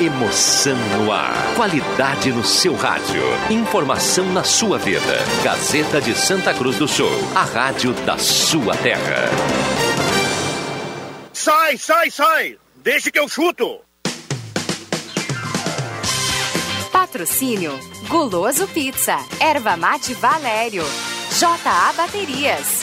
Emoção no ar. Qualidade no seu rádio. Informação na sua vida. Gazeta de Santa Cruz do Sul. A rádio da sua terra. Sai, sai, sai! Deixe que eu chuto! Patrocínio Guloso Pizza, Erva Mate Valério, JA Baterias,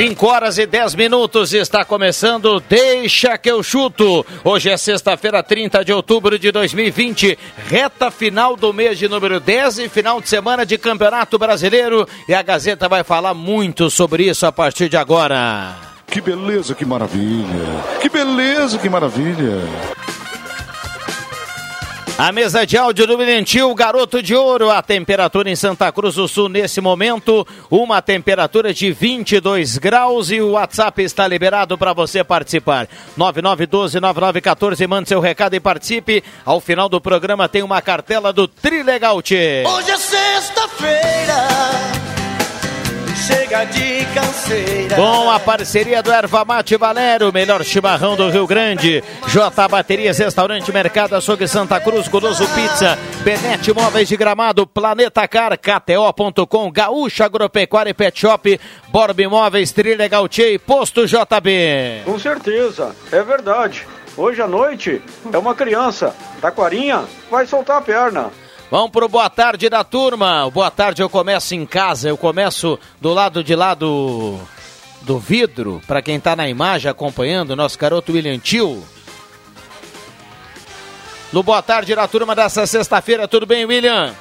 Cinco horas e 10 minutos está começando Deixa que eu chuto. Hoje é sexta-feira, 30 de outubro de 2020, reta final do mês de número 10 e final de semana de Campeonato Brasileiro. E a Gazeta vai falar muito sobre isso a partir de agora. Que beleza, que maravilha! Que beleza, que maravilha! A mesa de áudio do Milentil, garoto de ouro, a temperatura em Santa Cruz do Sul nesse momento, uma temperatura de 22 graus e o WhatsApp está liberado para você participar. 9912-9914, mande seu recado e participe. Ao final do programa tem uma cartela do Trilegal Tchê. Hoje é sexta-feira chega de canseira. Com a parceria do Erva Mate Valério, melhor chimarrão do Rio Grande. J Baterias, Restaurante Mercado Açougue Santa Cruz, Goloso Pizza, Benete Móveis de Gramado, Planeta Car, KTO.com, Gaúcha Agropecuária e Pet Shop, Borb Imóveis, Trilegal Tchê e Posto JB. Com certeza, é verdade. Hoje à noite é uma criança, Taquarinha, vai soltar a perna. Vamos pro boa tarde da turma. O boa tarde eu começo em casa, eu começo do lado de lá do, do vidro, para quem tá na imagem acompanhando, nosso garoto William Tio. No boa tarde da turma dessa sexta-feira, tudo bem, William?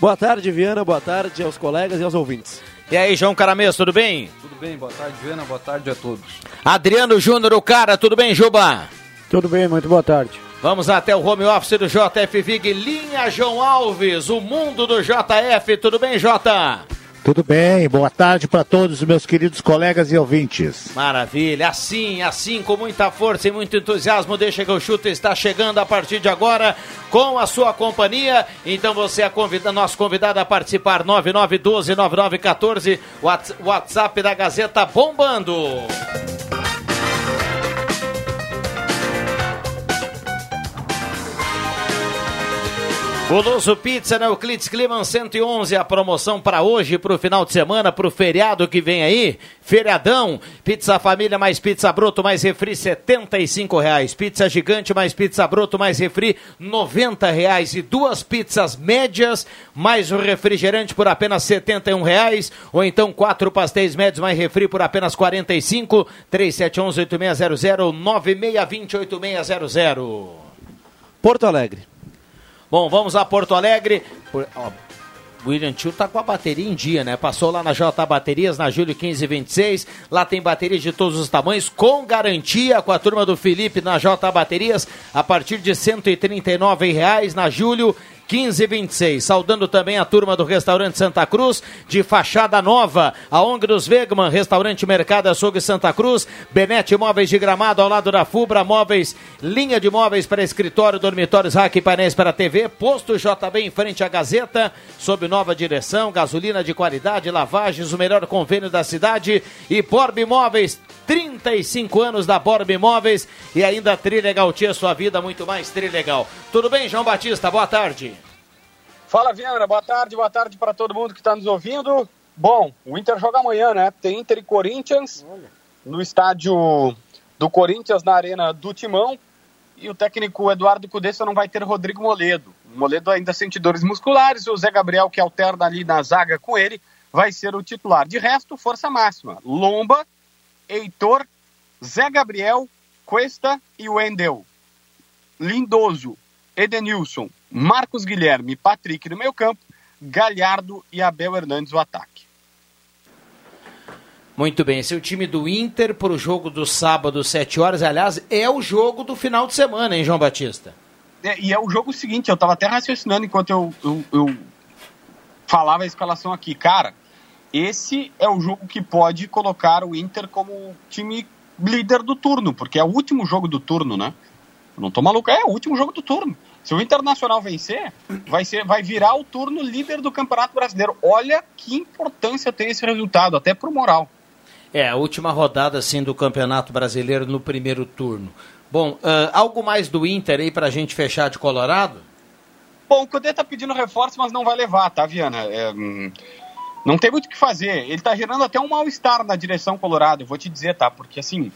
Boa tarde, Viana, boa tarde aos colegas e aos ouvintes. E aí, João Caramês, tudo bem? Tudo bem, boa tarde, Viana, boa tarde a todos. Adriano Júnior, o cara, tudo bem, Juba? Tudo bem, muito boa tarde. Vamos até o home office do JF Vig, linha João Alves, o mundo do JF. Tudo bem, Jota? Tudo bem, boa tarde para todos os meus queridos colegas e ouvintes. Maravilha, assim, assim, com muita força e muito entusiasmo, deixa que o chute está chegando a partir de agora com a sua companhia. Então você é convida, nosso convidado a participar, 9912-9914, WhatsApp da Gazeta bombando. Goloso Pizza na Euclides Climan 111, a promoção para hoje, para o final de semana, para o feriado que vem aí, feriadão, pizza família mais pizza broto mais refri, setenta e reais, pizza gigante mais pizza broto mais refri, noventa reais. E duas pizzas médias mais o refrigerante por apenas setenta e reais, ou então quatro pastéis médios mais refri por apenas quarenta e cinco, três sete onze oito meia zero zero, nove meia vinte oito meia zero zero. Porto Alegre. Bom, vamos a Porto Alegre. Por, ó, William Tio tá com a bateria em dia, né? Passou lá na J Baterias, na Júlio 1526. Lá tem baterias de todos os tamanhos, com garantia com a turma do Felipe na J Baterias, a partir de 139 reais na Júlio 1526. Saudando também a turma do Restaurante Santa Cruz, de fachada nova. A ONG dos Wegman, Restaurante Mercado Açougue Santa Cruz. Benete Móveis de Gramado, ao lado da Fubra Móveis. Linha de móveis para escritório, dormitórios, rack e painéis para TV. Posto JB em frente à Gazeta, sob nova direção. Gasolina de qualidade, lavagens, o melhor convênio da cidade. E Borb Móveis, 35 anos da Borb Imóveis e ainda Trilegal Tia, sua vida muito mais Trilegal. Tudo bem, João Batista? Boa tarde. Fala, Viana. Boa tarde, boa tarde para todo mundo que está nos ouvindo. Bom, o Inter joga amanhã, né? Tem Inter e Corinthians no estádio do Corinthians, na Arena do Timão. E o técnico Eduardo Cudê só não vai ter Rodrigo Moledo. O Moledo ainda sente dores musculares. O Zé Gabriel, que alterna ali na zaga com ele, vai ser o titular. De resto, força máxima. Lomba, Heitor, Zé Gabriel, Cuesta e Wendel. Lindoso, Edenilson, Marcos Guilherme, Patrick no meio campo, Galhardo e Abel Hernandes o ataque. Muito bem, esse é o time do Inter para o jogo do sábado, 7 horas. Aliás, é o jogo do final de semana, hein, João Batista? É, e é o jogo seguinte, eu estava até raciocinando enquanto eu, eu, eu falava a escalação aqui. Cara, esse é o jogo que pode colocar o Inter como time líder do turno, porque é o último jogo do turno, né? Não tô maluco, é o último jogo do turno. Se o Internacional vencer, vai, ser, vai virar o turno líder do Campeonato Brasileiro. Olha que importância tem esse resultado, até pro moral. É, a última rodada, assim, do Campeonato Brasileiro no primeiro turno. Bom, uh, algo mais do Inter aí pra gente fechar de Colorado? Bom, o Cudê tá pedindo reforço, mas não vai levar, tá, Viana? É, hum, não tem muito o que fazer. Ele tá gerando até um mal-estar na direção Colorado, eu vou te dizer, tá? Porque, assim,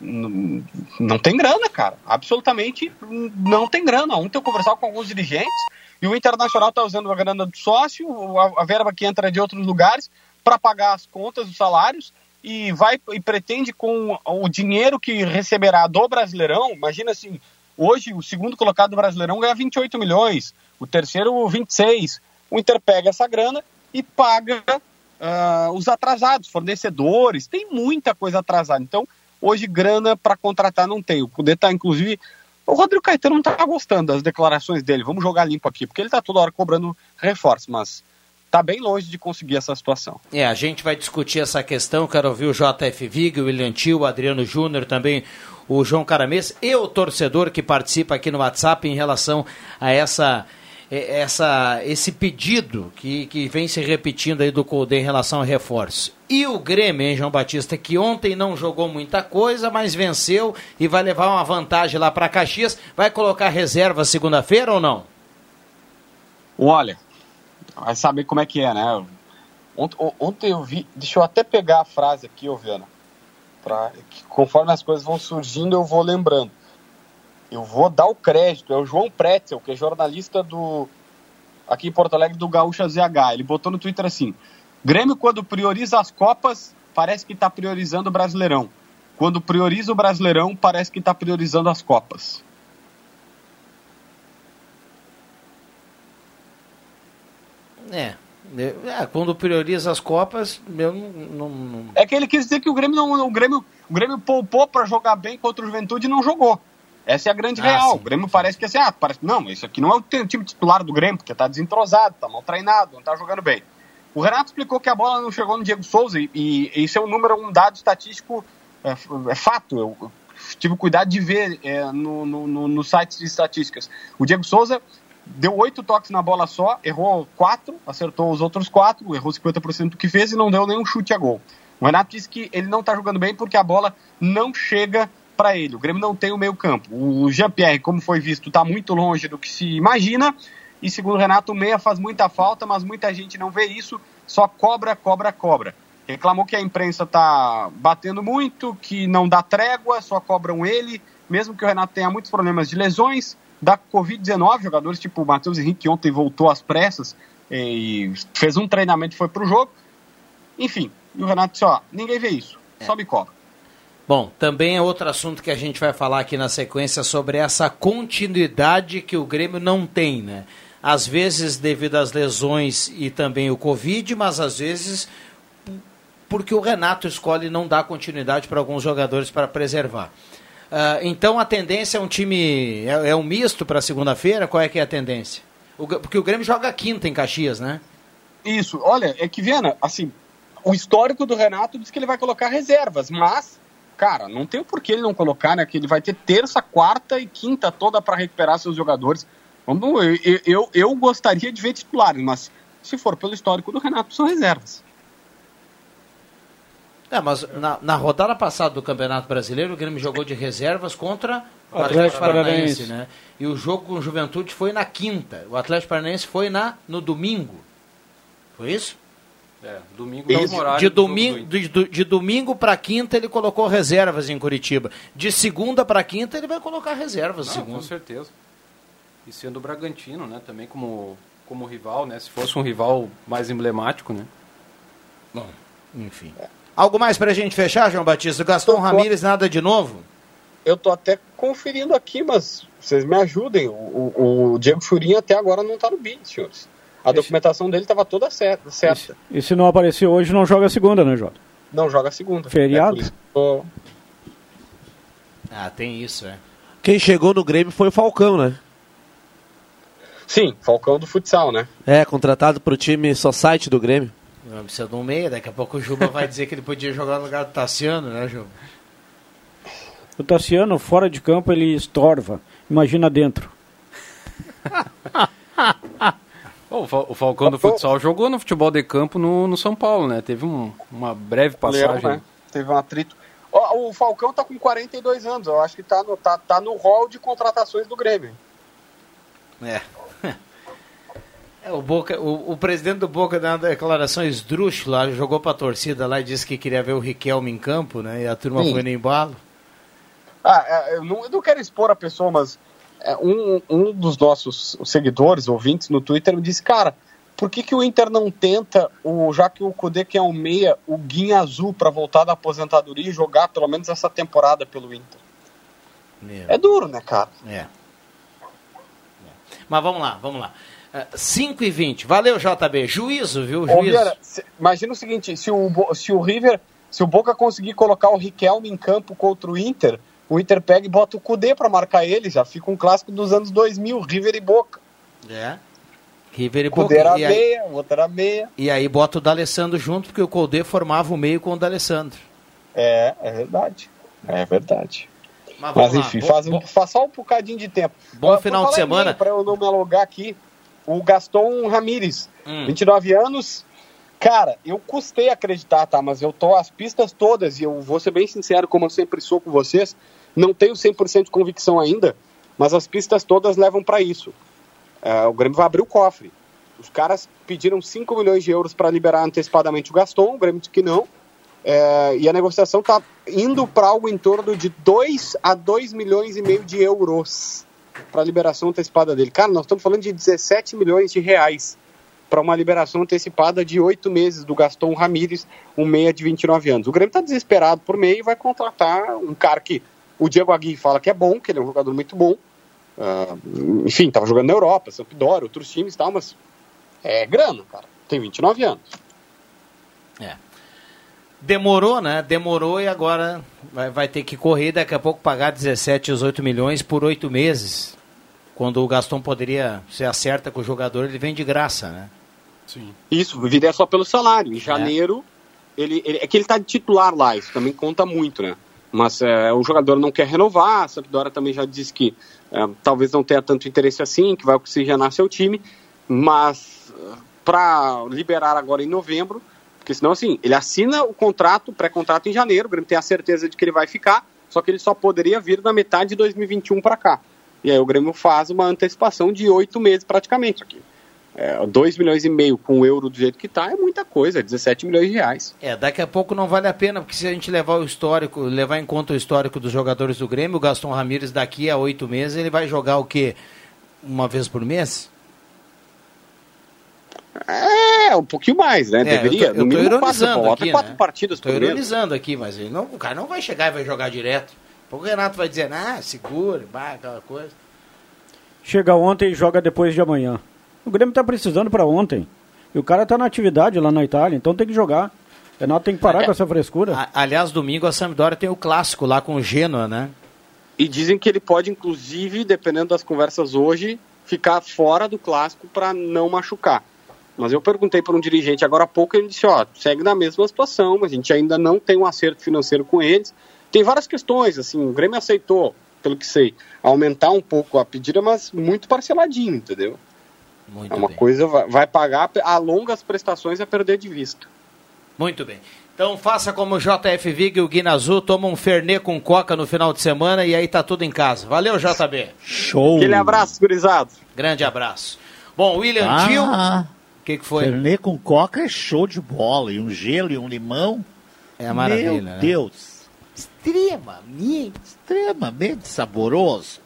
não, não tem grana, cara. Absolutamente não tem grana. Ontem eu conversava com alguns dirigentes e o Internacional tá usando a grana do sócio, a, a verba que entra de outros lugares, para pagar as contas, os salários e vai e pretende com o dinheiro que receberá do Brasileirão, imagina assim, hoje o segundo colocado do Brasileirão ganha 28 milhões, o terceiro 26. O Inter pega essa grana e paga uh, os atrasados, fornecedores, tem muita coisa atrasada. Então, hoje grana para contratar não tem. O Cudê tá inclusive o Rodrigo Caetano não tá gostando das declarações dele. Vamos jogar limpo aqui, porque ele tá toda hora cobrando reforço, mas está bem longe de conseguir essa situação. É, a gente vai discutir essa questão. Quero ouvir o JF Vig, o William Tio, o Adriano Júnior, também o João Caramês e o torcedor que participa aqui no WhatsApp em relação a essa essa, esse pedido que, que vem se repetindo aí do Colde em relação ao reforço. E o Grêmio, hein, João Batista, que ontem não jogou muita coisa, mas venceu e vai levar uma vantagem lá para Caxias. Vai colocar reserva segunda-feira ou não? Olha, vai saber como é que é, né? Ontem, eu vi, deixa eu até pegar a frase aqui, ô Viana, pra, que conforme as coisas vão surgindo eu vou lembrando. Eu vou dar o crédito, é o João Pretzel, que é jornalista do aqui em Porto Alegre do Gaúcha ZH. Ele botou no Twitter assim: Grêmio, quando prioriza as Copas, parece que está priorizando o Brasileirão. Quando prioriza o Brasileirão, parece que está priorizando as Copas. É. é. quando prioriza as Copas, eu não, não, É que ele quis dizer que o Grêmio não, o Grêmio, o Grêmio poupou para jogar bem contra o Juventude e não jogou. Essa é a grande ah, real. Sim. O Grêmio parece que é assim, ah, parece, não, isso aqui não é o time titular do Grêmio, porque tá desentrosado, tá mal treinado, não tá jogando bem. O Renato explicou que a bola não chegou no Diego Souza e, e isso é um número, um dado estatístico, é, é fato. Eu, eu, tive cuidado de ver é, no, no, no, no site de estatísticas. O Diego Souza deu oito toques na bola só, errou quatro, acertou os outros quatro, errou 50% do que fez e não deu nenhum chute a gol. O Renato disse que ele não está jogando bem porque a bola não chega para ele. O Grêmio não tem o meio campo. O Jean-Pierre, como foi visto, está muito longe do que se imagina. E segundo o Renato, o meia faz muita falta, mas muita gente não vê isso, só cobra, cobra, cobra. Reclamou que a imprensa está batendo muito, que não dá trégua, só cobram ele, mesmo que o Renato tenha muitos problemas de lesões da Covid-19, jogadores tipo o Matheus Henrique, que ontem voltou às pressas e fez um treinamento e foi para o jogo. Enfim, e o Renato disse: ó, ninguém vê isso, é. só me cobra. Bom, também é outro assunto que a gente vai falar aqui na sequência sobre essa continuidade que o Grêmio não tem, né? Às vezes devido às lesões e também o Covid, mas às vezes porque o Renato escolhe não dar continuidade para alguns jogadores para preservar. Uh, então a tendência é um time. É, é um misto para segunda-feira? Qual é que é a tendência? O, porque o Grêmio joga quinta em Caxias, né? Isso, olha, é que Viana, assim, o histórico do Renato diz que ele vai colocar reservas, mas, cara, não tem por que ele não colocar, né? Que ele vai ter terça, quarta e quinta toda para recuperar seus jogadores. Vamos, eu, eu, eu gostaria de ver titulares, mas se for pelo histórico do Renato, são reservas. É, mas na, na, rodada passada do Campeonato Brasileiro, o Grêmio jogou de reservas contra o Atlético Paranaense, né? E o jogo com Juventude foi na quinta. O Atlético Paranaense foi na, no domingo. Foi isso? É, domingo de, domingo, de, de, de domingo para quinta ele colocou reservas em Curitiba. De segunda para quinta ele vai colocar reservas. Não, com certeza. E sendo o Bragantino, né? Também como, como rival, né? Se fosse um rival mais emblemático, né? Bom, enfim. É. Algo mais para a gente fechar, João Batista? Gaston Ramírez, nada de novo? eu tô até conferindo aqui, mas vocês me ajudem. O, o, o Diego Churin até agora não tá no BID, senhores. A documentação dele estava toda certa. certa. E se não aparecer hoje, não joga segunda, né, Jota? Não joga segunda. Feriado? É que eu tô- Ah, tem isso, é. Quem chegou no Grêmio foi o Falcão, né? Sim, Falcão do futsal, né? É, contratado pro time Society do Grêmio. Não precisa de um meia, daqui a pouco o Juba vai dizer que ele podia jogar no lugar do Tassiano, né, Juba? O Tassiano, fora de campo, ele estorva. Imagina dentro. Pô, o Fal- o Falcão do futsal jogou no futebol de campo no, no São Paulo, né? Teve um- uma breve passagem. Lembro, né? Teve um atrito. Ó, o Falcão tá com 42 anos. Eu acho que tá no, tá, tá no hall de contratações do Grêmio. É. É, o, Boca, o, o presidente do Boca deu uma declaração esdrúxula, jogou pra torcida lá e disse que queria ver o Riquelme em campo, né? E a turma Sim. foi no embalo. Ah, é, eu, não, eu não quero expor a pessoa, mas um, um dos nossos seguidores, ouvintes no Twitter, me disse, cara, por que, que o Inter não tenta, o, já que o Kudê quer um meia, o Guinha Azul para voltar da aposentadoria e jogar pelo menos essa temporada pelo Inter? É duro, né, cara? É. Mas vamos lá, vamos lá. 5 e 20. Valeu, JB. Juízo, viu? Ô, Juízo. Vieira, se- imagina o seguinte, se o, se o River, se o Boca conseguir colocar o Riquelme em campo contra o Inter, o Inter pega e bota o Kudê para marcar ele, já fica um clássico dos anos 2000, River e Boca. É. River e Kudê Boca. era E aí, meia, o outro era meia. e aí bota o D'Alessandro junto, porque o Colde formava o meio com o D'Alessandro. É, é verdade. É verdade. Mas, Mas, lá. enfim, Bom- faz, bom- faz só um bocadinho de tempo. Bom Por final de semana. Pra eu não me alugar aqui, o Gaston Ramírez, Hum. 29 anos. Cara, eu custei acreditar, tá? Mas eu tô as pistas todas, e eu vou ser bem sincero, como eu sempre sou com vocês, não tenho 100% de convicção ainda, mas as pistas todas levam para isso. É, o Grêmio vai abrir o cofre. Os caras pediram 5 milhões de euros para liberar antecipadamente o Gaston, o Grêmio disse que não. É, e a negociação está indo para algo em torno de 2 a 2 milhões e meio de euros para a liberação antecipada dele. Cara, nós estamos falando de 17 milhões de reais para uma liberação antecipada de oito meses do Gaston Ramírez, um meia de 29 anos. O Grêmio está desesperado por meio e vai contratar um cara que o Diego Agui fala que é bom, que ele é um jogador muito bom. Ah, enfim, estava jogando na Europa, Sampdoria, outros times e tal, mas é grana, cara. Tem 29 anos. É. Demorou, né? Demorou e agora vai, vai ter que correr daqui a pouco pagar 17, 18 milhões por oito meses. Quando o Gaston poderia, se acerta com o jogador, ele vem de graça, né? Sim. Isso, viria só pelo salário. Em janeiro, ele, ele- é que ele está de titular lá, isso também conta muito, né? Mas é, o jogador não quer renovar, a Sampdoria também já disse que é, talvez não tenha tanto interesse assim, que vai oxigenar seu time, mas para liberar agora em novembro, porque senão assim, ele assina o contrato, pré-contrato em janeiro, o Grêmio tem a certeza de que ele vai ficar, só que ele só poderia vir na metade de 2021 para cá. E aí o Grêmio faz uma antecipação de oito meses praticamente aqui. É, 2 milhões e meio com o euro do jeito que está é muita coisa, 17 milhões de reais. É, daqui a pouco não vale a pena, porque se a gente levar o histórico, levar em conta o histórico dos jogadores do Grêmio, o Gaston Ramírez daqui a oito meses, ele vai jogar o quê? Uma vez por mês? É, um pouquinho mais, né? É, Deveria. eu tô, eu no mínimo quatro, ironizando bota aqui, quatro né? partidas Tô por ironizando aqui, mas ele não, o cara não vai chegar e vai jogar direto. O Renato vai dizer, ah, segura, vai, aquela coisa. Chega ontem e joga depois de amanhã. O Grêmio tá precisando para ontem. E o cara tá na atividade lá na Itália, então tem que jogar. O Renato tem que parar É. com essa frescura. Aliás, domingo a Sampdoria tem o clássico lá com o Genoa, né? E dizem que ele pode, inclusive, dependendo das conversas hoje, ficar fora do clássico para não machucar. Mas eu perguntei para um dirigente agora há pouco e ele disse: ó, segue na mesma situação, mas a gente ainda não tem um acerto financeiro com eles. Tem várias questões, assim, o Grêmio aceitou, pelo que sei, aumentar um pouco a pedida, mas muito parceladinho, entendeu? Muito é uma bem. coisa, vai, pagar a longas prestações a perder de vista. Muito bem. Então faça como o JF Vig e o Guina Azul, toma um Fernet com coca no final de semana e aí tá tudo em casa. Valeu, JB. Show. Aquele abraço, gurizado. Grande abraço. Bom, William Ah. Gil, o que, que foi? Fernet com coca é show de bola. E um gelo e um limão. É maravilha, Meu né? Deus. Extremamente, extremamente saboroso.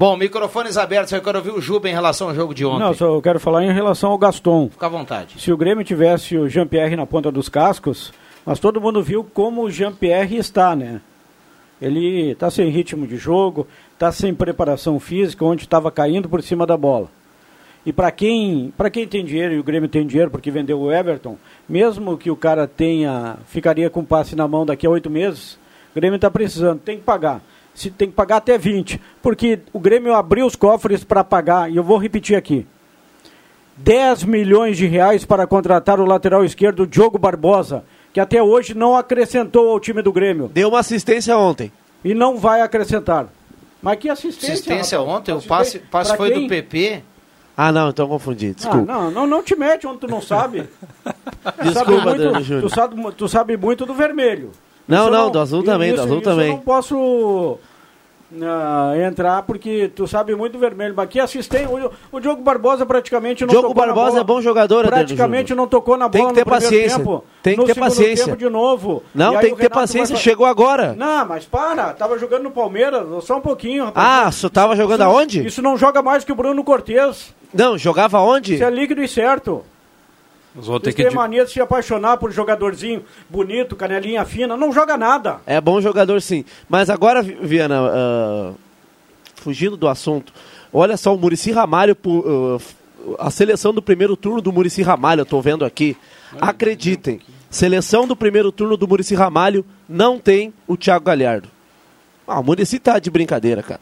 Bom, microfones abertos, eu quero ouvir o Juba em relação ao jogo de ontem. Não, só eu quero falar em relação ao Gaston. Fica à vontade. Se o Grêmio tivesse o Jean-Pierre na ponta dos cascos, mas todo mundo viu como o Jean-Pierre está, né? Ele está sem ritmo de jogo, está sem preparação física, onde estava caindo por cima da bola. E para quem, para quem tem dinheiro, e o Grêmio tem dinheiro porque vendeu o Everton, mesmo que o cara tenha, ficaria com passe na mão daqui a oito meses, o Grêmio está precisando, tem que pagar. Se tem que pagar até 20, porque o Grêmio abriu os cofres para pagar, e eu vou repetir aqui. 10 milhões de reais para contratar o lateral esquerdo Diogo Barbosa, que até hoje não acrescentou ao time do Grêmio. Deu uma assistência ontem. E não vai acrescentar. Mas que assistência? Assistência rapaz? ontem, o passe, passe foi quem? do PP. Ah, não, então confundi. Ah, Desculpa. não, não, não te mete onde tu não sabe. Tu sabe Desculpa, muito, Júnior. tu, sabe, tu sabe muito do vermelho. Não, eu não, do azul também, do isso- azul isso Eu também. não posso ah, entrar porque tu sabe muito do vermelho. Mas aqui assistente, o, o Diogo Barbosa praticamente não Diogo tocou na Barbosa bola. é bom jogador, Praticamente não tocou na Tem bola que ter paciência. tempo. Tem que ter paciência. tempo de novo. Não, tem que ter paciência, vai chegou agora. Não, mas para, tava jogando no Palmeiras, só um pouquinho, rapaz. Ah, só tava jogando Isso não- aonde? Isso não joga mais que o Bruno Cortez. Não, jogava onde? Isso é líquido e certo. Os vão ter Eles que têm mania de se apaixonar por jogadorzinho bonito, canelinha fina. Não joga nada. É bom jogador sim. Mas agora, Vi- Viana, ah, fugindo do assunto, olha só o Murici Ramalho, f- a seleção do primeiro turno do Murici Ramalho, eu tô vendo aqui. Acreditem, seleção do primeiro turno do Murici Ramalho não tem o Thiago Galhardo. Ah, o Murici tá de brincadeira, cara.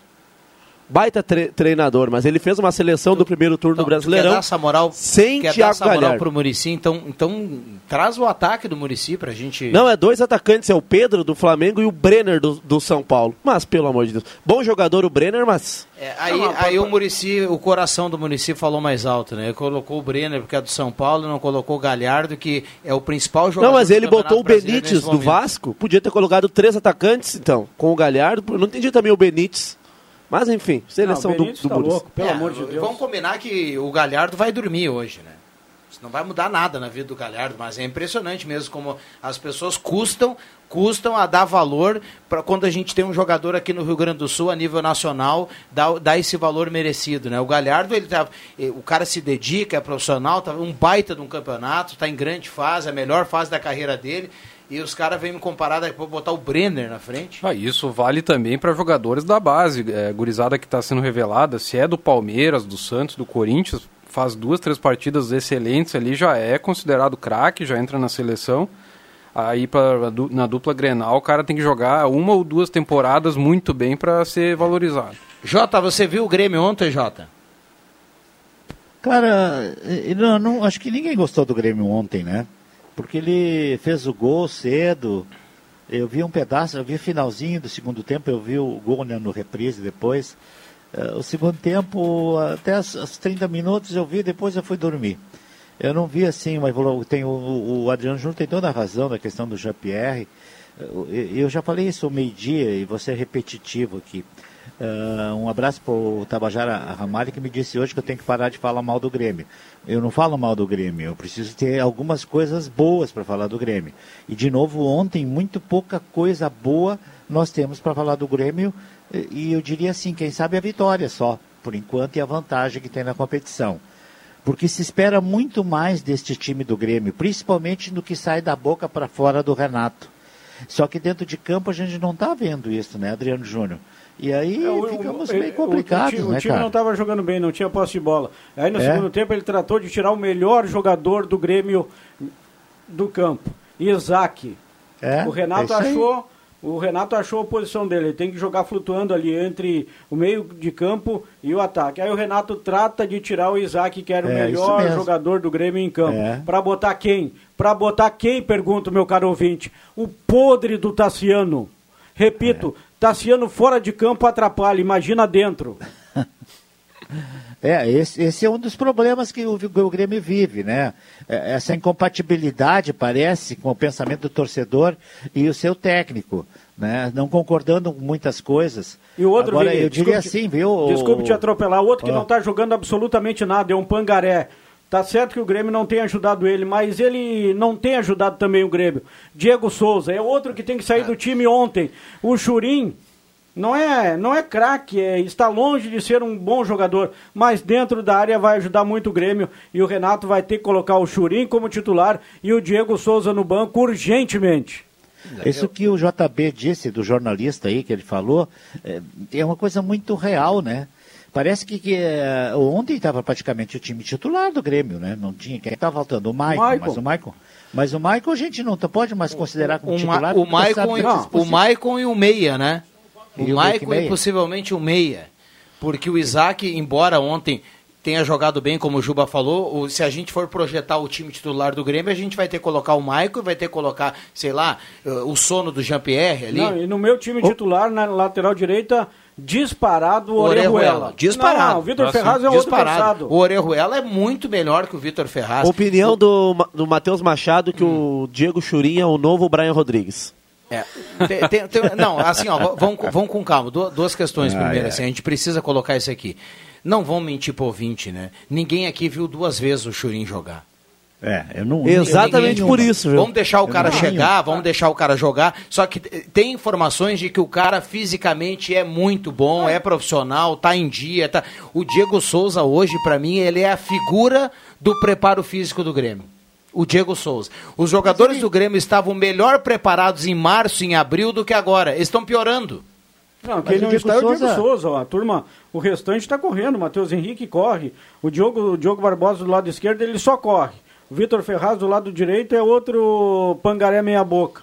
Baita tre- treinador, mas ele fez uma seleção do primeiro turno do Então, tu quer Brasileirão dar essa moral, sem quer dar Thiago essa moral Galhardo. pro Murici, então, então traz o ataque do Murici pra gente... Não, é dois atacantes, é o Pedro do Flamengo e o Brenner do, do São Paulo. Mas, pelo amor de Deus. Bom jogador o Brenner, mas. É, aí aí o Murici, o coração do Murici falou mais alto, né? Ele colocou o Brenner, porque é do São Paulo, não colocou o Galhardo, que é o principal jogador Não, mas do ele botou o Benítez do. Vasco. Podia ter colocado três atacantes, então, com o Galhardo. Não entendi também o Benítez. Mas, enfim, seleção do, do Muricy. É, Vamos combinar que o Galhardo vai dormir hoje, né? Isso não vai mudar nada na vida do Galhardo, mas é impressionante mesmo como as pessoas custam, custam a dar valor para quando a gente tem um jogador aqui no Rio Grande do Sul a nível nacional, dá, dá esse valor merecido, né? O Galhardo, ele tá, o cara se dedica, é profissional, tá um baita de um campeonato, tá em grande fase, a melhor fase da carreira dele. E os caras vêm me comparar, daqui a pouco botar o Brenner na frente. Ah, isso vale também para jogadores da base. É, gurizada que está sendo revelada, se é do Palmeiras, do Santos, do Corinthians, faz duas, três partidas excelentes ali, já é considerado craque, já entra na seleção. Aí pra, na dupla Grenal, o cara tem que jogar uma ou duas temporadas muito bem para ser valorizado. Jota, você viu o Grêmio ontem, Jota? Cara, não, não- acho que ninguém gostou do Grêmio ontem, né? Porque ele fez o gol cedo. Eu vi um pedaço, eu vi o finalzinho do segundo tempo, eu vi o gol né, no reprise depois. Eh, o segundo tempo, até os, os 30 minutos eu vi, depois eu fui dormir. Eu não vi assim evolu- Tem o, o Adriano Júnior tem toda a razão da questão do Jean-Pierre. Eu, eu já falei isso ao meio-dia e vou ser repetitivo aqui. Ah, um abraço para o Tabajara Ramalho que me disse hoje que eu tenho que parar de falar mal do Grêmio. Eu não falo mal do Grêmio, eu preciso ter algumas coisas boas para falar do Grêmio. E de novo, ontem, muito pouca coisa boa nós temos para falar do Grêmio. E e eu diria assim: quem sabe a vitória só, por enquanto, e a vantagem que tem na competição. Porque se espera muito mais deste time do Grêmio, principalmente no que sai da boca para fora do Renato. Só que dentro de campo a gente não está vendo isso, né, Adriano Júnior? E aí É, o- ficamos meio o- complicados, o, time, né, o time cara? não estava jogando bem, não tinha posse de bola. Aí no É? segundo tempo ele tratou de tirar o melhor jogador do Grêmio do campo, Isaac. É, o Renato é achou, o Renato achou a posição dele, ele tem que jogar flutuando ali entre o meio de campo e o ataque. Aí o Renato trata de tirar o Isaac, que era o É, melhor jogador do Grêmio em campo. É. Para botar quem? Para botar quem, pergunto, meu caro ouvinte? O podre do Tassiano. Repito, Tassiano fora de campo atrapalha, imagina dentro. É, esse, esse é um dos problemas que o, o Grêmio vive, né? É, Essa incompatibilidade, parece, com o pensamento do torcedor e o seu técnico, né? Não concordando com muitas coisas. E o outro, Agora, Vini, eu diria desculpe- assim, viu? o- Desculpe te atropelar, o outro que Ó. não está jogando absolutamente nada, é um pangaré. Tá certo que o Grêmio não tem ajudado ele, mas ele não tem ajudado também o Grêmio. Diego Souza é outro que tem que sair do time ontem. O Churim não é, não é craque, é, está longe de ser um bom jogador, mas dentro da área vai ajudar muito o Grêmio e o Renato vai ter que colocar o Churim como titular e o Diego Souza no banco urgentemente. Isso que o JB disse, do jornalista aí que ele falou, é, é uma coisa muito real, né? Parece que, que é, ontem estava praticamente o time titular do Grêmio, né? Não tinha. Quem estava faltando? O Maicon, Maicon. mas o Maicon. Mas o Maicon a gente não tá- pode mais considerar como O, Ma titular. o, sabe Maicon, e- é o. Maicon e o Meia, né? O, E o Maicon e possivelmente o Meia. Porque o Isaac, embora ontem tenha jogado bem, como o Juba falou, o- se a gente for projetar o time titular do Grêmio, a gente vai ter que colocar o Maicon e vai ter que colocar, sei lá, eh, o sono do Jean-Pierre ali. Não, e no meu time titular, na lateral direita, disparado o Orejuela. Orejuela. Disparado. Não, o Vitor Ah, Ferraz é outro Disparado. cansado. O Orejuela é muito melhor que o Vitor Ferraz. Opinião do, Ma- do Matheus Machado que o Diego Churinha é o novo Brian Rodrigues. É. Tem- tem- tem- não, assim, ó, vamos, com- vamos com calma. Du- Duas questões Ai, primeiro, ai. assim, a gente precisa colocar isso aqui. Não vão mentir pro ouvinte, né? Ninguém aqui viu duas vezes o Churin jogar. É, eu não. Exatamente por isso, viu? Vamos deixar o Eu cara chegar, vamos deixar o cara jogar. Só que tem informações de que o cara fisicamente é muito bom, é profissional, tá em dia. Tá... O Diego Souza hoje, pra mim, ele é a figura do preparo físico do Grêmio. O Diego Souza. Os jogadores do Grêmio estavam melhor preparados em março, em abril, do que agora. Eles estão piorando. Não, quem o não Diego está é o Souza- Diego Souza. Ó. A turma, o restante está correndo. O Matheus Henrique corre. O Diogo, o Diogo Barbosa do lado esquerdo, ele só corre. Vitor Ferraz do lado direito é outro pangaré meia boca.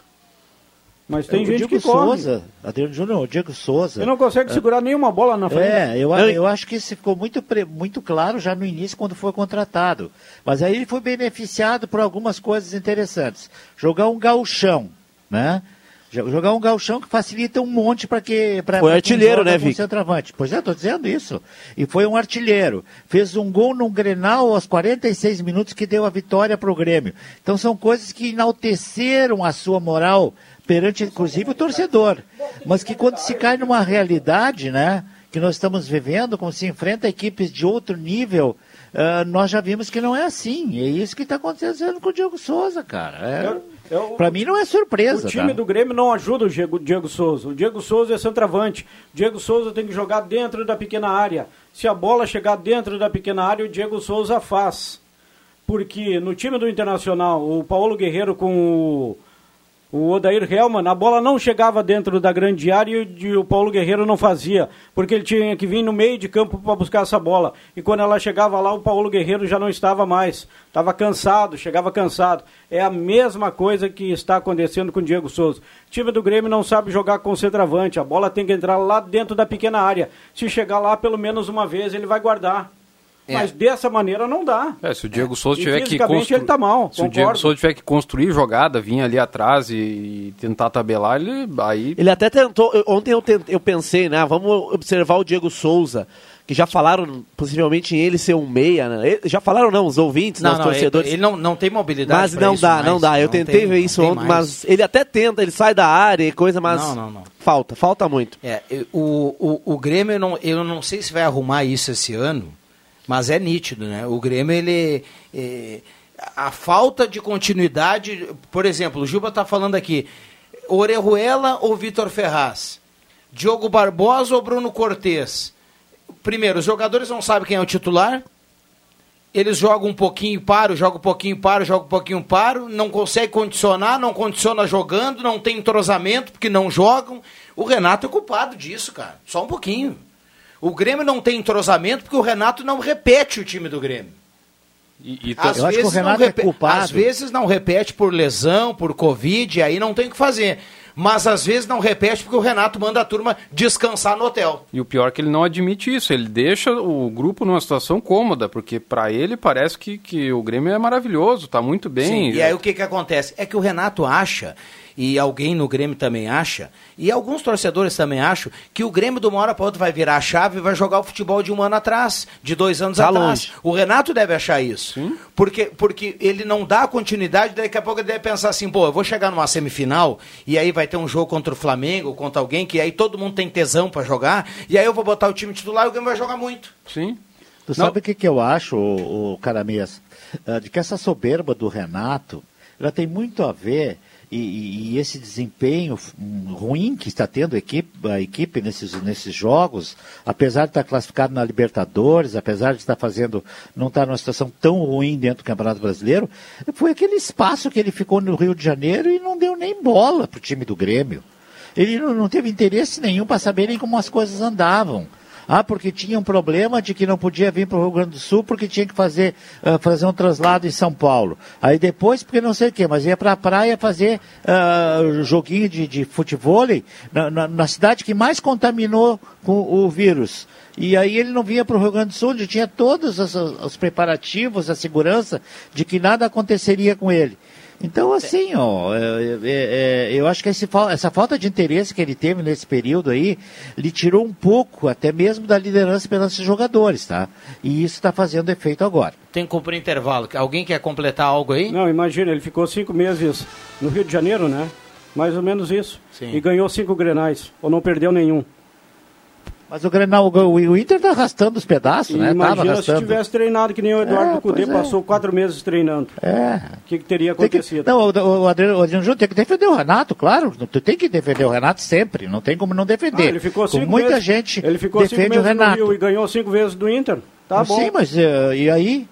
Mas tem o gente Diego que corre. Souza, Adriano Júnior, o Diego Souza. Ele não consegue segurar nenhuma bola na frente. É, eu, eu acho que isso ficou muito, muito claro já no início, quando foi contratado. Mas aí ele foi beneficiado por algumas coisas interessantes. Jogar um gauchão, né? Jo- Jogar um gauchão que facilita um monte para que pra, Foi pra artilheiro, né, Vic? centroavante. Pois é, estou dizendo isso. E foi um artilheiro. Fez um gol num Grenal aos 46 minutos que deu a vitória para o Grêmio. Então são coisas que enalteceram a sua moral perante, inclusive, o torcedor. Mas que quando se cai numa realidade, né? Que nós estamos vivendo, quando se enfrenta equipes de outro nível, ah, nós já vimos que não é assim. É isso que está acontecendo com o Diego Souza, cara. É, o- Para mim não é surpresa. O time tá? do Grêmio não ajuda o Diego, Diego Souza. O Diego Souza é centroavante. O Diego Souza tem que jogar dentro da pequena área. Se a bola chegar dentro da pequena área, o Diego Souza faz. Porque no time do Internacional, o Paulo Guerreiro com o, o Odair Helman, a bola não chegava dentro da grande área e o, o Paulo Guerreiro não fazia. Porque ele tinha que vir no meio de campo para buscar essa bola. E quando ela chegava lá, o Paulo Guerreiro já não estava mais. Estava cansado, chegava cansado. É a mesma coisa que está acontecendo com o Diego Souza. O time do Grêmio não sabe jogar com centroavante. A bola tem que entrar lá dentro da pequena área. Se chegar lá pelo menos uma vez, ele vai guardar. É. Mas dessa maneira não dá. É, se o Diego Souza E tiver que construir. ele tá mal, Se o concordo. Diego Souza tiver que construir jogada, vir ali atrás e, e tentar tabelar, ele aí. Ele até tentou. eu- Ontem eu, eu pensei, né? Vamos observar o Diego Souza, que já falaram possivelmente em ele ser um meia, né? Ele- Já falaram, não, os ouvintes, né, os não, torcedores. Ele, ele não, não tem mobilidade. Mas não dá, mais. não dá. Eu Não tentei tem, ver não isso tem ontem, mais. mas ele até tenta, ele sai da área e coisa, mas Não, não, não. falta, falta muito. É, o, o, o Grêmio, eu não, eu não sei se vai arrumar isso esse ano, mas é nítido, né? O Grêmio, ele. é, a falta de continuidade. Por exemplo, o Juba está falando aqui: Orejuela ou Vitor Ferraz? Diogo Barbosa ou Bruno Cortes? Primeiro, os jogadores não sabem quem é o titular. Eles jogam um pouquinho param, jogam um pouquinho param, jogam um pouquinho param, não consegue condicionar, não condiciona jogando, não tem entrosamento porque não jogam. O Renato é culpado disso, cara. Só um pouquinho. O Grêmio não tem entrosamento porque o Renato não repete o time do Grêmio. E, e Às Eu acho que o vezes, não Renato é às vezes não repete por lesão, por Covid, aí não tem o que fazer. Mas às vezes não repete porque o Renato manda a turma descansar no hotel. E o pior é que ele não admite isso, ele deixa o grupo numa situação cômoda, porque pra ele parece que, que o Grêmio é maravilhoso, tá muito bem. Sim, e aí o que, que acontece? É que o Renato acha, e alguém no Grêmio também acha, e alguns torcedores também acham, que o Grêmio de uma hora para outra vai virar a chave e vai jogar o futebol de um ano atrás, de dois anos Tá atrás. longe. O Renato deve achar isso. Porque, porque ele não dá continuidade, daqui a pouco ele deve pensar assim, pô, eu vou chegar numa semifinal, e aí vai ter um jogo contra o Flamengo, contra alguém, que aí todo mundo tem tesão para jogar, e aí eu vou botar o time titular e o Grêmio vai jogar muito. Sim. Tu sabe o que, que eu acho, o, Caramês? Ah, de que essa soberba do Renato, ela tem muito a ver e, e- esse desempenho hum, ruim que está tendo a equipe, a equipe nesses, nesses jogos, apesar de estar classificado na Libertadores, apesar de estar fazendo, não estar numa situação tão ruim dentro do Campeonato Brasileiro, foi aquele espaço que ele ficou no Rio de Janeiro e não deu nem bola para o time do Grêmio. Ele não, não teve interesse nenhum para saberem como as coisas andavam. Ah, porque tinha um problema de que não podia vir para o Rio Grande do Sul porque tinha que fazer, ah, fazer um traslado em São Paulo. Aí depois, porque não sei o quê, mas ia para a praia fazer ah, joguinho de, de futebol na, na- na cidade que mais contaminou com o vírus. E aí ele não vinha para o Rio Grande do Sul, onde tinha todos os, os preparativos, a segurança de que nada aconteceria com ele. Então, assim, ó, é, é, é, eu acho que esse essa falta de interesse que ele teve nesse período aí, lhe tirou um pouco, até mesmo, da liderança pelos jogadores, tá? E isso está fazendo efeito agora. Tem que cumprir intervalo. Alguém quer completar algo aí? Não, imagina, ele ficou cinco meses no Rio de Janeiro, né? Mais ou menos isso. Sim. E ganhou cinco grenais, ou não perdeu nenhum. Mas o Grenal, o, o Inter tá arrastando os pedaços, né? Tava imagina se arrastando. tivesse treinado que nem o Eduardo É, Cudê é. passou quatro meses treinando. É. O que, que teria Tem que- acontecido? não, o, o Adriano, o Adriano Júnior tem que defender o Renato, claro. Tu tem que defender o Renato sempre, não tem como não defender. Ah, ele ficou cinco muita meses- gente ele ficou cinco defende o meses no Renato. E ganhou cinco vezes do Inter. Tá bom. Sim, mas eh, e aí?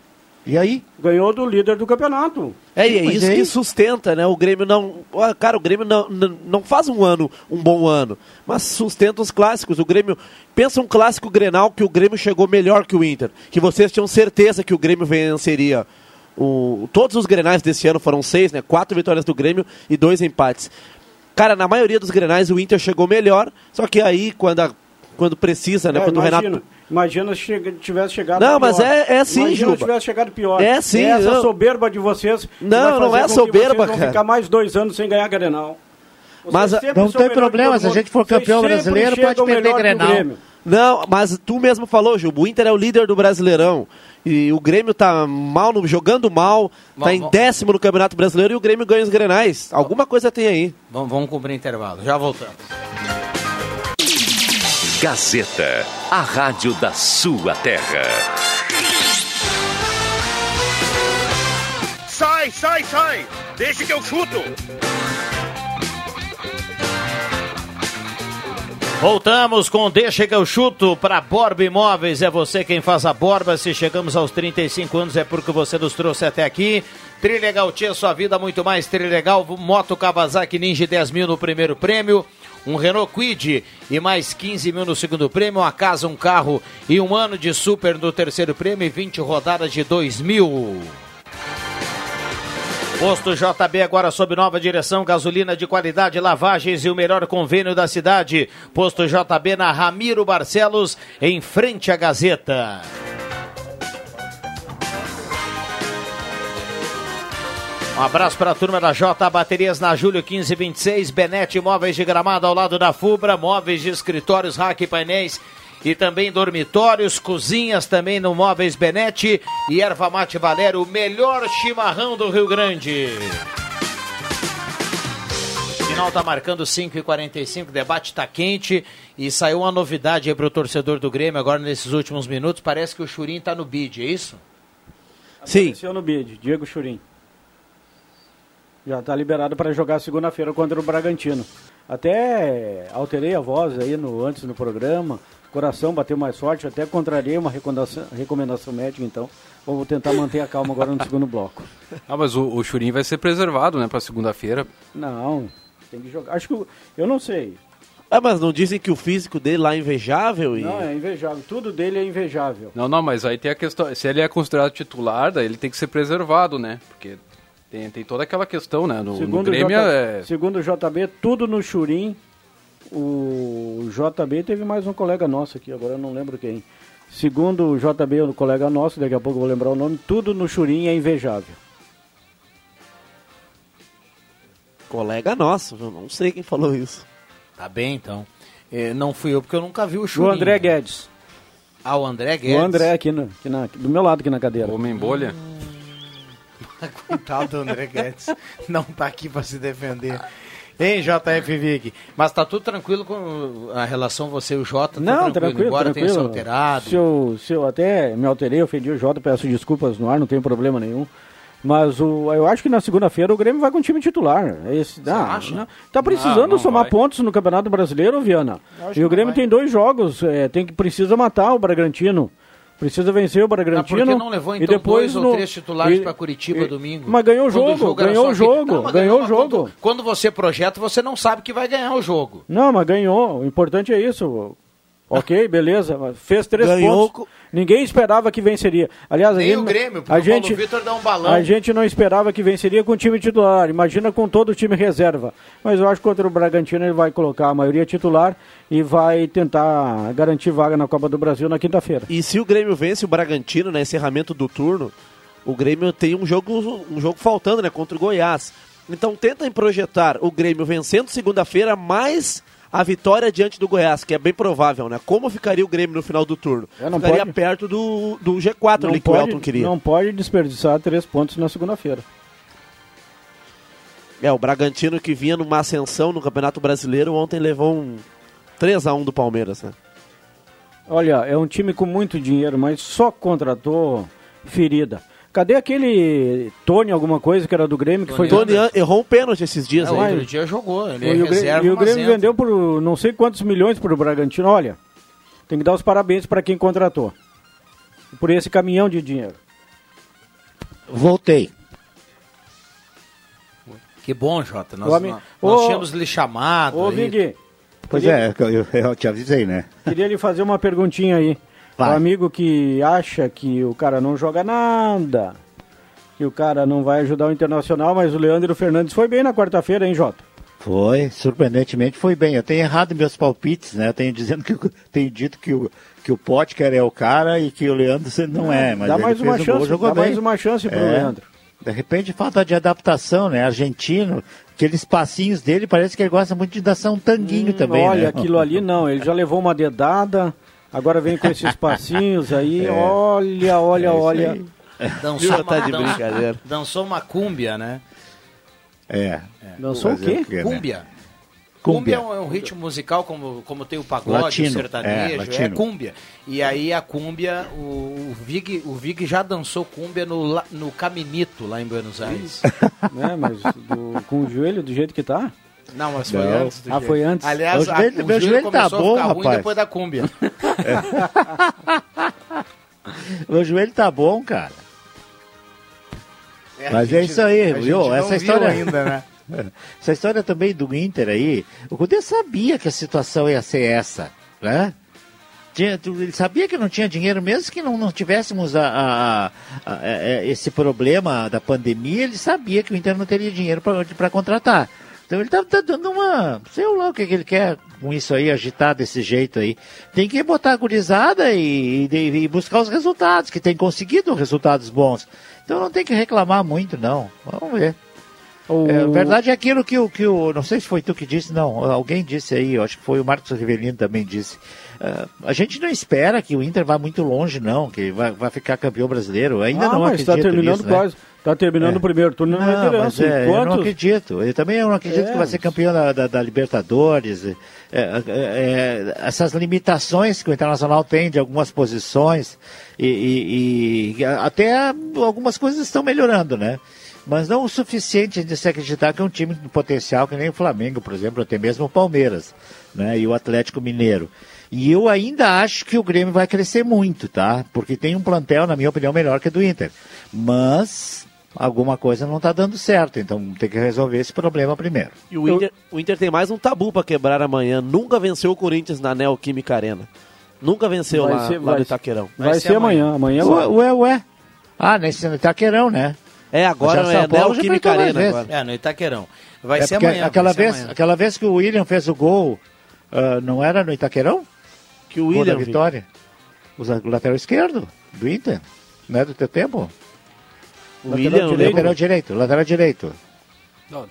E aí? Ganhou do líder do campeonato. É, e é Mas isso aí- que sustenta, né? O Grêmio não. Cara, o Grêmio não, não, não faz um ano, um bom ano, mas sustenta os clássicos. O Grêmio. Pensa um clássico Grenal que o Grêmio chegou melhor que o Inter. Que vocês tinham certeza que o Grêmio venceria. O, todos os Grenais desse ano foram seis, né? Quatro vitórias do Grêmio e dois empates. Cara, na maioria dos Grenais o Inter chegou melhor, só que aí, quando, a- quando precisa, né? É, quando imagina, o Renato. Imagina se tivesse chegado Não, pior. mas é- é assim, Imagina Juba. se tivesse chegado pior. É sim, Essa não. soberba de vocês. Não, não é soberba, vocês vão cara. ficar mais dois anos sem ganhar Grenal. Vocês Mas Não tem problema, se a gente for campeão brasileiro, pode perder Grenal. Não, mas tu mesmo falou, Gil, o Inter é o líder do Brasileirão. E o Grêmio tá mal, no- jogando mal, tá Vamos- em décimo no Campeonato Brasileiro e o Grêmio ganha os Grenais. Alguma coisa tem aí. Vamos, vamos cumprir intervalo. Já voltamos. Gazeta, a rádio da sua terra. Sai, sai, sai! Deixa que eu chuto! Voltamos com Deixa que eu chuto para Borba Imóveis. É você quem faz a Borba. Se chegamos aos 35 anos é porque você nos trouxe até aqui. Trilegal Tia, sua vida muito mais Trilegal. Moto Kawasaki Ninja 10 mil no primeiro prêmio. Um Renault Quid e mais 15 mil no segundo prêmio. Uma casa, um carro e um ano de super no terceiro prêmio e 20 rodadas de 2 mil. Posto JB agora sob nova direção, gasolina de qualidade, lavagens e o melhor convênio da cidade. Posto JB na Ramiro Barcelos, em frente à Gazeta. Um abraço para a turma da J Baterias na Júlio 1526, Benete Móveis de Gramado ao lado da Fubra, móveis de escritórios, rack e painéis e também dormitórios, cozinhas também no Móveis Benete e Erva Mate Valério, o melhor chimarrão do Rio Grande. Final tá marcando 5 e 45 o debate tá quente e saiu uma novidade aí pro torcedor do Grêmio agora nesses últimos minutos, parece que o Churim tá no bid, é isso? Sim. Apareceu no bid, Diego Churim. Já está liberado para jogar segunda-feira contra o Bragantino. Até alterei a voz aí no, antes no programa. Coração bateu mais forte, até contrariei uma recomendação, recomendação médica, então. Vou tentar manter a calma agora no segundo bloco. Ah, mas o, o Churim vai ser preservado, né, pra segunda-feira. Não, tem que jogar. Acho que o- eu não sei. Ah, mas não dizem que o físico dele lá é invejável? E... Não, é invejável. Tudo dele é invejável. Não, não, mas aí tem a questão. Se ele é considerado titular, daí ele tem que ser preservado, né? Porque tem, tem toda aquela questão, né? No, no Segundo, o Grêmio J- é. segundo o JB, tudo no Churim. O JB teve mais um colega nosso aqui, agora eu não lembro quem. Segundo o JB, o colega nosso, daqui a pouco eu vou lembrar o nome, tudo no Churim é invejável. Colega nosso, eu não sei quem falou isso. Tá bem, então. Eh, não fui eu porque eu nunca vi o Churim. O André Guedes. Ah, o André Guedes. O André aqui, no, aqui na- do meu lado aqui na cadeira. Homem bolha. Coitado do André Guedes. Não tá aqui pra se defender. Hein, JF Vig? Mas tá tudo tranquilo com a relação você e o Jota? Tá Não, tranquilo, Embora tenha se tranquilo. alterado. Se eu, se eu até me alterei, ofendi o Jota, peço desculpas no ar, não tem problema nenhum. Mas o, eu acho que na segunda-feira o Grêmio vai com o time titular. Esse, ah, não, tá precisando não somar vai. pontos no Campeonato Brasileiro, Viana. E o Grêmio não tem dois jogos, é, tem que precisa matar o Bragantino. Precisa vencer o por Bragantino. que não levou e então depois dois ou no- três titulares e- para Curitiba e- domingo? Mas ganhou o jogo, era ganhou o jogo, Não, ganhou o jogo. Quando, quando você projeta, você não sabe que vai ganhar o jogo. Não, mas ganhou. O importante é isso. Ok, beleza. Fez três Ganhou pontos. Ninguém esperava que venceria. Aliás, a Nem gente, o Grêmio, porque a o gente, Paulo Vitor dá um balão. A gente não esperava que venceria com o time titular. Imagina com todo o time reserva. Mas eu acho que contra o Bragantino ele vai colocar a maioria titular e vai tentar garantir vaga na Copa do Brasil na quinta-feira. E se o Grêmio vence o Bragantino, no encerramento do turno, o Grêmio tem um jogo, um jogo faltando, né, contra o Goiás. Então tentem projetar o Grêmio vencendo segunda-feira mais a vitória diante do Goiás, que é bem provável, né? Como ficaria o Grêmio no final do turno? É, não ficaria pode- perto do, do G4 ali que o pode, Elton queria. não pode desperdiçar três pontos na segunda-feira. É, o Bragantino que vinha numa ascensão no Campeonato Brasileiro, ontem levou um 3 a 1 do Palmeiras, né? Olha, é um time com muito dinheiro, mas só contratou ferida. Cadê aquele Tony alguma coisa que era do Grêmio que foi Tony errou um pênalti esses dias Não, aí. outro dia jogou. Ele e é o Grêmio, reserva, e o Grêmio vendeu por não sei quantos milhões para o Bragantino. Olha, tem que dar os parabéns para quem contratou. Por esse caminhão de dinheiro. Voltei. Que bom, Jota. Nós, ami- nós, nós Ô- tínhamos lhe chamado. Ô. Vig, Pois queria, é, eu, eu te avisei, né? queria lhe fazer uma perguntinha aí. Vai. O amigo que acha que o cara não joga nada, que o cara não vai ajudar o Internacional, mas o Leandro Fernandes foi bem na quarta-feira, hein, Jota? Foi, surpreendentemente foi bem. Eu tenho errado meus palpites, né? Eu tenho dizendo que tenho dito que o que o Potker é o cara e que o Leandro não é, mas dá mais uma chance, gol, jogou dá bem. mais uma chance pro É. Leandro. De repente falta de adaptação, né? Argentino, aqueles passinhos dele, parece que ele gosta muito de dançar um tanguinho também, Hum, Olha, né? aquilo ali não, ele já levou uma dedada, agora vem com esses passinhos aí, É. olha, olha, É olha. Dançou Tá de dan- brincadeira. Dançou uma cúmbia, né? É. Dançou o quê? o quê, né? Cúmbia. Cúmbia. Cúmbia é um, é um ritmo musical como, como tem o pagode, Latino, o sertanejo, é, é, latino. cúmbia. E aí a cúmbia, o, o, Vig, o Vig já dançou cúmbia no, no Caminito, lá em Buenos Aires. né, mas do- com o joelho do jeito que tá? Não, mas foi Não. antes do Ah, foi antes? Aliás, Meu a- joelho- o meu joelho tá bom, rapaz. depois da cúmbia. Meu joelho tá bom, cara. Mas a é gente- isso aí, a gente viu? não Essa viu história ainda, né? Essa história também do Inter aí, o Cudê sabia que a situação ia ser essa, né? Tinha- ele sabia que não tinha dinheiro, mesmo que não, não tivéssemos a, a- a- a- é, esse problema da pandemia, ele sabia que o Inter não teria dinheiro para contratar. Então ele tá, tá dando uma. Sei lá o que, que ele quer com isso aí, agitar desse jeito aí. Tem que botar a gurizada e, e- e buscar os resultados, que tem conseguido resultados bons. Então não tem que reclamar muito, não. Vamos ver. O- É, a verdade é aquilo que o, que o. Não sei se foi tu que disse, não. Alguém disse aí, acho que foi o Marcos Rivelino também disse. Ah, a gente não espera que o Inter vá muito longe, não, que vai, vai ficar campeão brasileiro. Ainda ah, não mas acredito tá terminando nisso, né? Quase. Tá terminando É. o primeiro turno na Não, mas liderança. é, eu não acredito. Eu também não acredito É, que vai ser campeão da, da- da Libertadores. É, é, é, essas limitações que o Internacional tem de algumas posições e, e- e até algumas coisas estão melhorando, né? Mas não o suficiente de se acreditar que é um time de potencial que nem o Flamengo, por exemplo, até mesmo o Palmeiras, né? E o Atlético Mineiro. E eu ainda acho que o Grêmio vai crescer muito, tá? Porque tem um plantel, na minha opinião, melhor que o do Inter. Mas alguma coisa não está dando certo, então tem que resolver esse problema primeiro. E o Inter, o Inter tem mais um tabu pra quebrar amanhã. Nunca venceu o Corinthians na Neoquímica Arena. Nunca venceu Vai lá, ser- lá vai no ser- Itaquerão. Vai, ser amanhã. Amanhã Ué, vai. ué, ué. Ah, nesse Itaquerão, né? É, agora é Neoquímica Arena. Agora. É, no Itaquerão. Vai É ser amanhã. aquela, vai ser vez, amanhã. aquela vez que o William fez o gol, ah, não era no Itaquerão? Que o Gol da William. vitória. O lateral esquerdo do Inter. Não é do teu tempo? William. direito. Lateral direito, lateral direito. Não,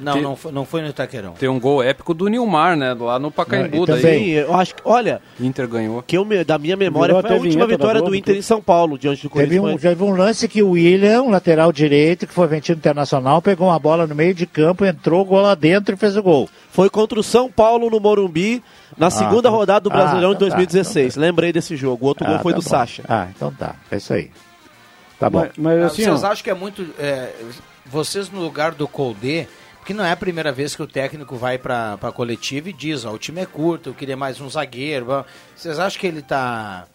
Não, não foi, não foi no Itaquerão. tem um gol épico do Nilmar, né? Lá no Pacaembu. Não, daí também- Sim, eu acho que. Olha, Inter ganhou. que eu, da minha memória Virou foi a última vitória do Globo, Inter tudo. em São Paulo, diante do Teve Corinthians. um, teve um lance que o William, lateral direito, que foi vendido internacional, pegou uma bola no meio de campo, entrou, gol lá dentro e fez o gol. Foi contra o São Paulo no Morumbi, na segunda então- rodada do ah, Brasileirão então de tá, 2016. Lembrei desse jogo. O outro gol Ah, foi tá do bom. Sacha. Ah, então tá. É isso aí. Tá bom. Mas, mas assim, vocês ó, acham que é muito. é, vocês no lugar do Colde, porque não é a primeira vez que o técnico vai para a coletiva e diz: ó, o time é curto, eu queria mais um zagueiro. Vocês acham que ele está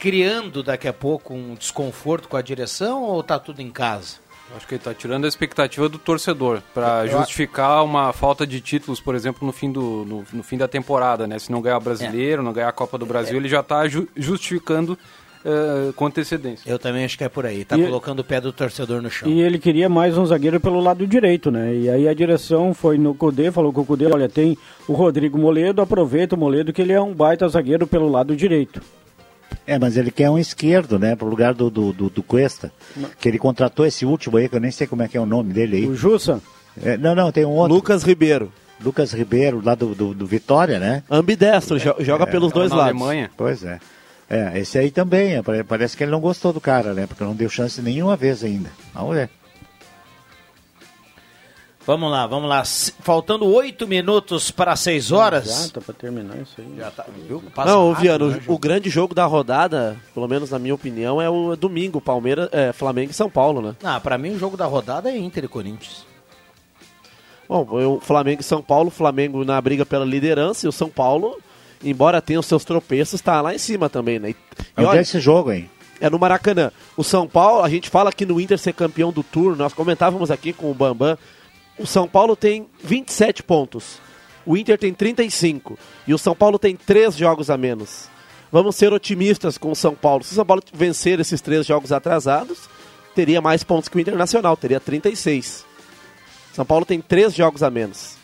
criando daqui a pouco um desconforto com a direção ou tá tudo em casa? Acho que ele está tirando a expectativa do torcedor para justificar uma falta de títulos, por exemplo, no fim, do, no, no fim da temporada, né? Se não ganhar o brasileiro, não ganhar a Copa do Brasil, ele já está justificando eh, com antecedência. Eu também acho que é por aí. Tá E- colocando o pé do torcedor no chão. E ele queria mais um zagueiro pelo lado direito, né? E aí a direção foi no Cudê, falou com o Cudê, olha, tem o Rodrigo Moledo, aproveita o Moledo que ele é um baita zagueiro pelo lado direito. É, mas ele quer um esquerdo, né? Pro lugar do, do, do, do Cuesta. Que ele contratou esse último aí, que eu nem sei como é que é o nome dele aí. O Jussa? É, não, não, tem um outro. Lucas Ribeiro. Lucas Ribeiro, lá do, do, do Vitória, né? Ambidestro, jo- joga pelos dois na lados. Alemanha. Pois é. É, esse aí também, é, pare- parece que ele não gostou do cara, né? Porque não deu chance nenhuma vez ainda. Vamos ver. Vamos lá, vamos lá. Faltando oito minutos para seis horas. Já, tá pra terminar isso aí. Já tá, viu? Passa Não, rápido, Viano, né, o, o grande jogo da rodada, pelo menos na minha opinião, é o domingo, Palmeiras, é, Flamengo e São Paulo, né? Ah, pra mim o jogo da rodada é Inter e Corinthians. Bom, o Flamengo e São Paulo, o Flamengo na briga pela liderança e o São Paulo, embora tenha os seus tropeços, está lá em cima também, né? E, e Onde olha, é esse jogo, hein? é no Maracanã. O São Paulo, a gente fala que no Inter ser campeão do turno, nós comentávamos aqui com o Bambam, o São Paulo tem 27 pontos, o Inter tem 35 e o São Paulo tem 3 jogos a menos. Vamos ser otimistas com o São Paulo. Se o São Paulo vencer esses três jogos atrasados, teria mais pontos que o Internacional, teria 36. São Paulo tem 3 jogos a menos.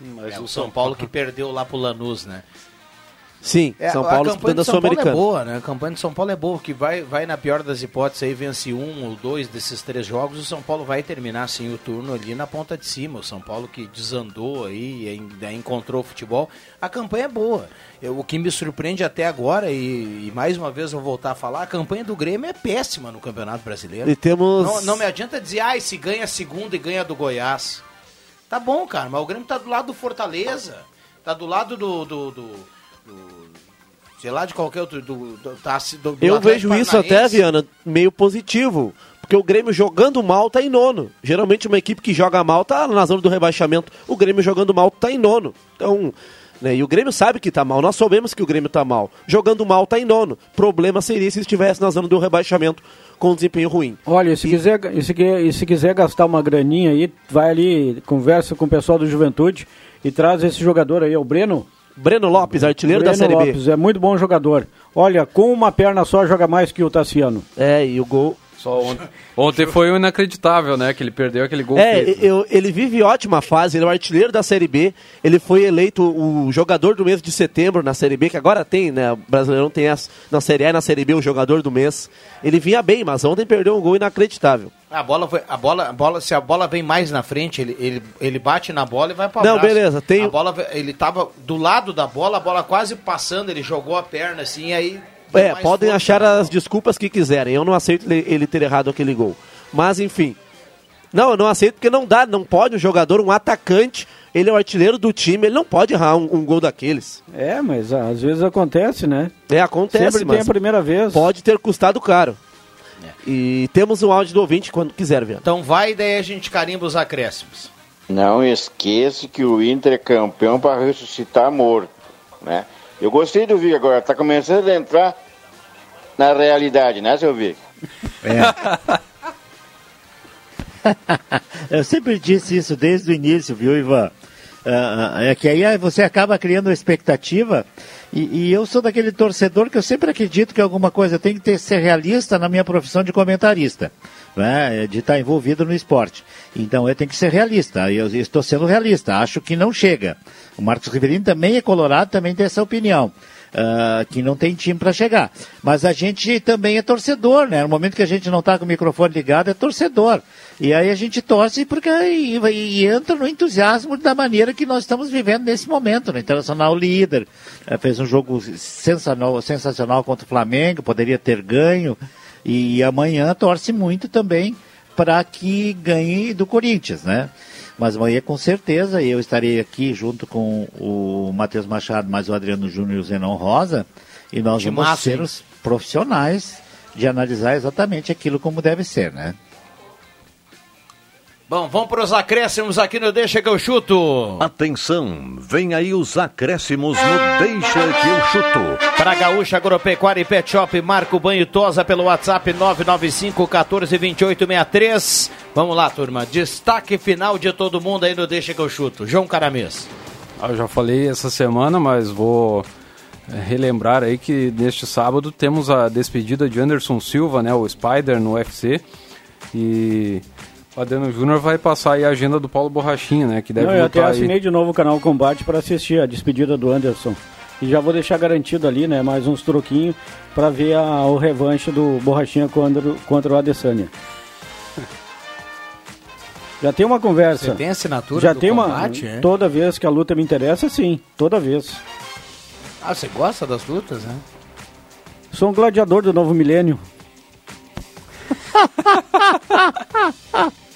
Mas É o São Paulo que perdeu lá pro Lanús, né? Sim, É, São a Paulo campanha disputando a de São Paulo é boa, né? A campanha de São Paulo é boa, que vai, vai na pior das hipóteses aí, vence um ou dois desses três jogos, o São Paulo vai terminar sim o turno ali na ponta de cima. O São Paulo que desandou aí, ainda encontrou o futebol. A campanha é boa. Eu- o que me surpreende até agora, e, e mais uma vez vou voltar a falar, a campanha do Grêmio é péssima no Campeonato Brasileiro. E temos- Não, não me adianta dizer, ah, se ganha a segunda e ganha do Goiás. Tá bom, cara, mas o Grêmio tá do lado do Fortaleza. Tá do lado do. do, do- do- sei lá, de qualquer outro. Do, do, tá, do, do Eu vejo isso até. Viana, meio positivo. Porque o Grêmio jogando mal tá em nono. Geralmente uma equipe que joga mal tá na zona do rebaixamento. O Grêmio jogando mal tá em nono. Então, né, e o Grêmio sabe que tá mal. Nós sabemos que o Grêmio tá mal. Jogando mal tá em nono. Problema seria se estivesse na zona do rebaixamento com um desempenho ruim. Olha, e se, quiser, e se, e se quiser gastar uma graninha aí, vai ali, conversa com o pessoal do Juventude e traz esse jogador aí, é o Breno. Breno Lopes, artilheiro Breno da Série Lopes, B. é muito bom jogador. Olha, com uma perna só joga mais que o Tassiano. É, e o gol. Só ontem, ontem foi o inacreditável, né? Que ele perdeu aquele gol É, feito. eu- ele vive ótima fase, ele é o artilheiro da Série B, ele foi eleito o jogador do mês de setembro na Série B, que agora tem, né, o Brasileirão tem as, na Série A e na Série B o jogador do mês. Ele vinha bem, mas ontem perdeu um gol inacreditável. A bola, foi, a bola, a bola, se a bola vem mais na frente, ele, ele, ele bate na bola e vai para Não, beleza, tem- A bola, ele tava do lado da bola, a bola quase passando, ele jogou a perna assim, aí. É, podem achar as desculpas que quiserem, eu não aceito ele, ter errado aquele gol. Mas, enfim. Não, eu não aceito porque não dá, não pode um jogador, um atacante, ele é o artilheiro do time, ele não pode errar um, um gol daqueles. É, mas ah, às vezes acontece, né? É, acontece, Sempre tem mas a primeira vez. pode ter custado caro. E temos um áudio do ouvinte quando quiser, Viana. Então vai, daí a gente carimba os acréscimos. Não esqueça que o Inter é campeão para ressuscitar morto, né? Eu gostei do Vic agora, tá começando a entrar na realidade, né, seu Vic? Eu sempre disse isso desde o início, viu, Ivan? Ah, ah, é que aí você acaba criando uma expectativa e, e eu sou daquele torcedor que eu sempre acredito que alguma coisa tem que ter, ser realista na minha profissão de comentarista, né, de estar envolvido no esporte. Então eu tenho que ser realista, eu estou sendo realista, acho que não chega. O Marcos Rivelino também é colorado, também tem essa opinião. ah, que não tem time para chegar. Mas a gente também é torcedor, né? No momento que a gente não está com o microfone ligado, é torcedor. E aí a gente torce porque e, e entra no entusiasmo da maneira que nós estamos vivendo nesse momento. No Internacional líder, eh, fez um jogo sensacional, sensacional contra o Flamengo, poderia ter ganho. E amanhã torce muito também para que ganhe do Corinthians, né? Mas amanhã, com certeza, eu estarei aqui junto com o Matheus Machado, mais o Adriano Júnior e o Zenon Rosa, e nós vamos Timaço, ser os profissionais de analisar exatamente aquilo como deve ser, né? Bom, vamos para os acréscimos aqui no Deixa que eu chuto. Atenção, vem aí os acréscimos no Deixa que eu chuto. Para Gaúcha Agropecuária e Pet Shop, Marco Banho Tosa pelo WhatsApp 995 14 28 63. Vamos lá, turma. Destaque final de todo mundo aí no Deixa que eu chuto. João Caramês. Ah, eu já falei essa semana, mas vou é, relembrar aí que neste sábado temos a despedida de Anderson Silva, né, o Spider no UFC. E o Adriano Júnior vai passar aí a agenda do Paulo Borrachinha, né? Que deve Não, eu até aí. assinei de novo o canal Combate para assistir a despedida do Anderson. E já vou deixar garantido ali, né? Mais uns troquinhos para ver a, o revanche do Borrachinha contra, contra o Adesanya. Já tem uma conversa. Você tem assinatura Já do tem uma. Combate, é? Toda vez que a luta me interessa, sim. Toda vez. Ah, você gosta das lutas, né? Sou um gladiador do novo milênio.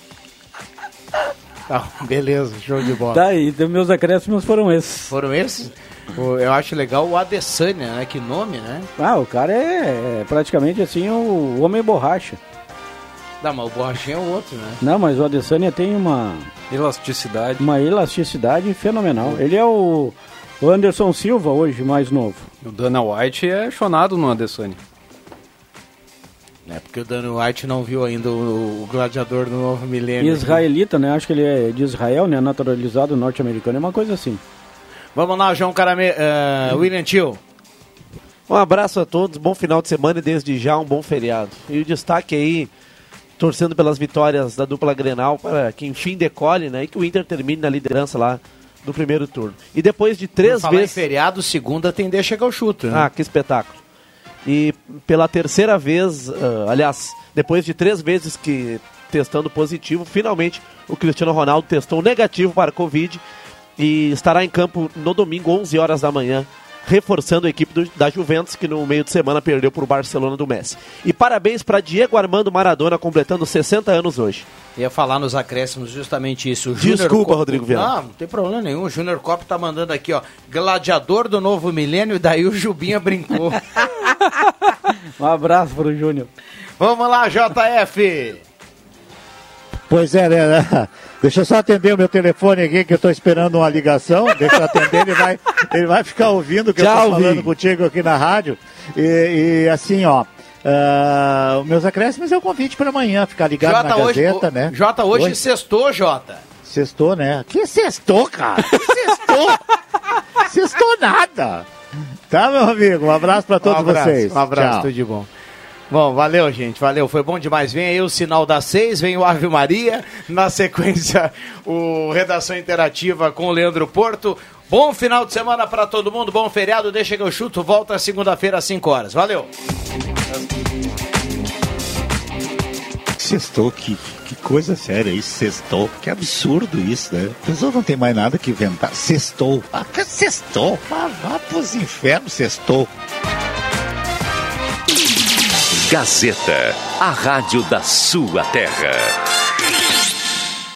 Tá, beleza, show de bola. Tá, e meus acréscimos foram esses. Foram esses? Eu acho legal o Adesanya, né? Que nome, né? Ah, o cara é, é praticamente assim o homem borracha. Não, mas o Borrachinha é o outro, né? Não, mas o Adesanya tem uma elasticidade, uma elasticidade fenomenal. Ele é o, o Anderson Silva hoje, mais novo. O Dana White é chonado no Adesanya. É porque o Dana White não viu ainda o, o Gladiador do Novo Milênio. Israelita, né? Acho que ele é de Israel, né? Naturalizado norte-americano, é uma coisa assim. Vamos lá, João Carame... Uh, William Tio. Um abraço a todos, bom final de semana e desde já um bom feriado. E o destaque aí, torcendo pelas vitórias da dupla Grenal para que enfim decole, né? E que o Inter termine na liderança lá no primeiro turno. E depois de três falar em vezes. feriado, segunda tem Deixa que eu chuto, né? Ah, que espetáculo. E pela terceira vez, ah, aliás, depois de três vezes que testando positivo, finalmente o Cristiano Ronaldo testou negativo para a Covid e estará em campo no domingo, 11 horas da manhã, reforçando a equipe do- da Juventus, que no meio de semana perdeu para o Barcelona do Messi. E parabéns para Diego Armando Maradona, completando 60 anos hoje. Ia falar nos acréscimos justamente isso. O Júnior Desculpa, Cop- Rodrigo Viana. Não, não tem problema nenhum. O Júnior Cop tá mandando aqui, ó. Gladiador do novo milênio, e daí o Jubinha brincou. Um abraço pro Júnior. Vamos lá, JF. Pois é, né? Deixa eu só atender o meu telefone aqui, que eu estou esperando uma ligação. Deixa eu atender, ele vai, ele vai ficar ouvindo o que eu estou falando contigo aqui na rádio. E, e assim, ó. os meus acréscimos é o convite para amanhã, ficar ligado na Jota, hoje, Gazeta, o- né? Jota, hoje Oi? sextou, Jota. Sextou, né? Que sextou, cara? Que sextou? sextou nada. Tá, meu amigo? Um abraço para todos um abraço, vocês. Um abraço, Tchau. tudo de bom. Bom, valeu, gente, valeu, foi bom demais. Vem aí o sinal das seis, vem o Ave Maria, na sequência o Redação Interativa com o Leandro Porto. Bom final de semana para todo mundo, bom feriado, deixa que eu chuto, volta segunda-feira às 5 horas. Valeu! Sextou, que, que coisa séria isso, sextou. Que absurdo isso, né? A pessoa não tem mais nada que inventar. Sextou. Ah, que sextou. Vá, vá pros infernos, sextou. Gazeta, a rádio da sua terra.